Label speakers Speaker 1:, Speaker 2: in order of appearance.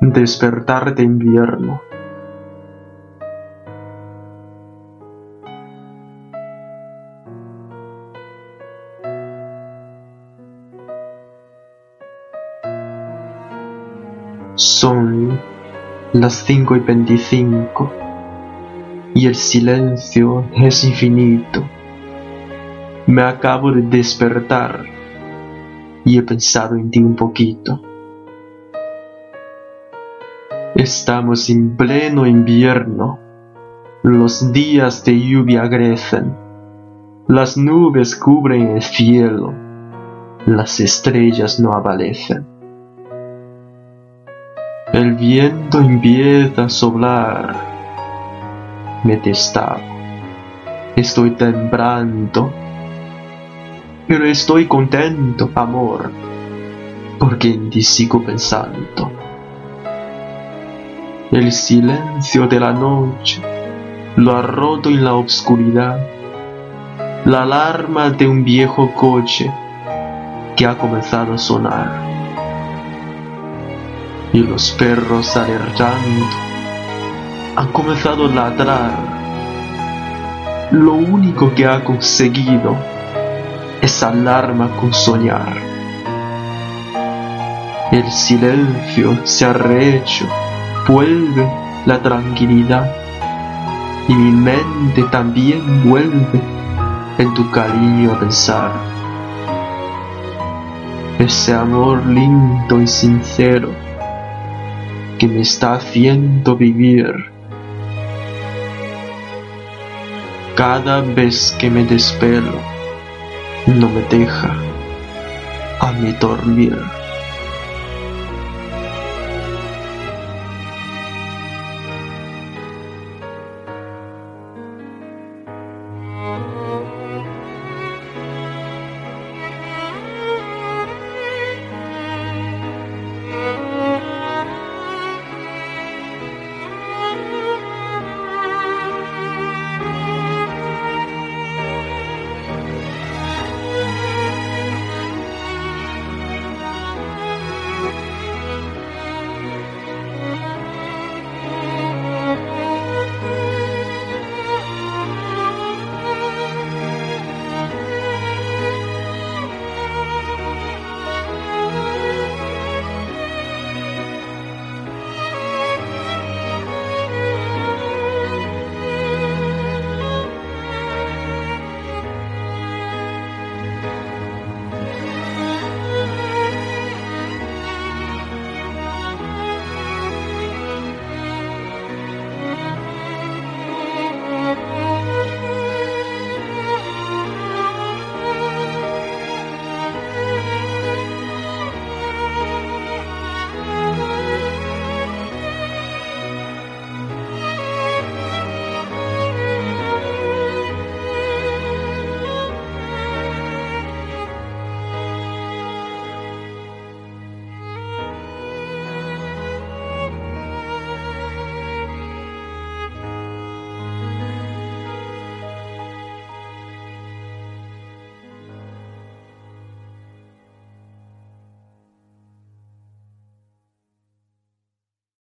Speaker 1: Despertar de invierno. Son las cinco y veinticinco y el silencio es infinito. Me acabo de despertar y he pensado en ti un poquito. Estamos en pleno invierno. Los días de lluvia crecen. Las nubes cubren el cielo. Las estrellas no aparecen. El viento empieza a soplar. Me destapo. Estoy temblando. Pero estoy contento, amor, porque en ti sigo pensando. El silencio de la noche lo ha roto en la oscuridad la alarma de un viejo coche que ha comenzado a sonar. Y los perros alertando han comenzado a ladrar. Lo único que ha conseguido es alarma con soñar. El silencio se ha rehecho vuelve la tranquilidad y mi mente también vuelve en tu cariño a pensar. Ese amor lindo y sincero que me está haciendo vivir. Cada vez que me despelo, no me deja a mi dormir.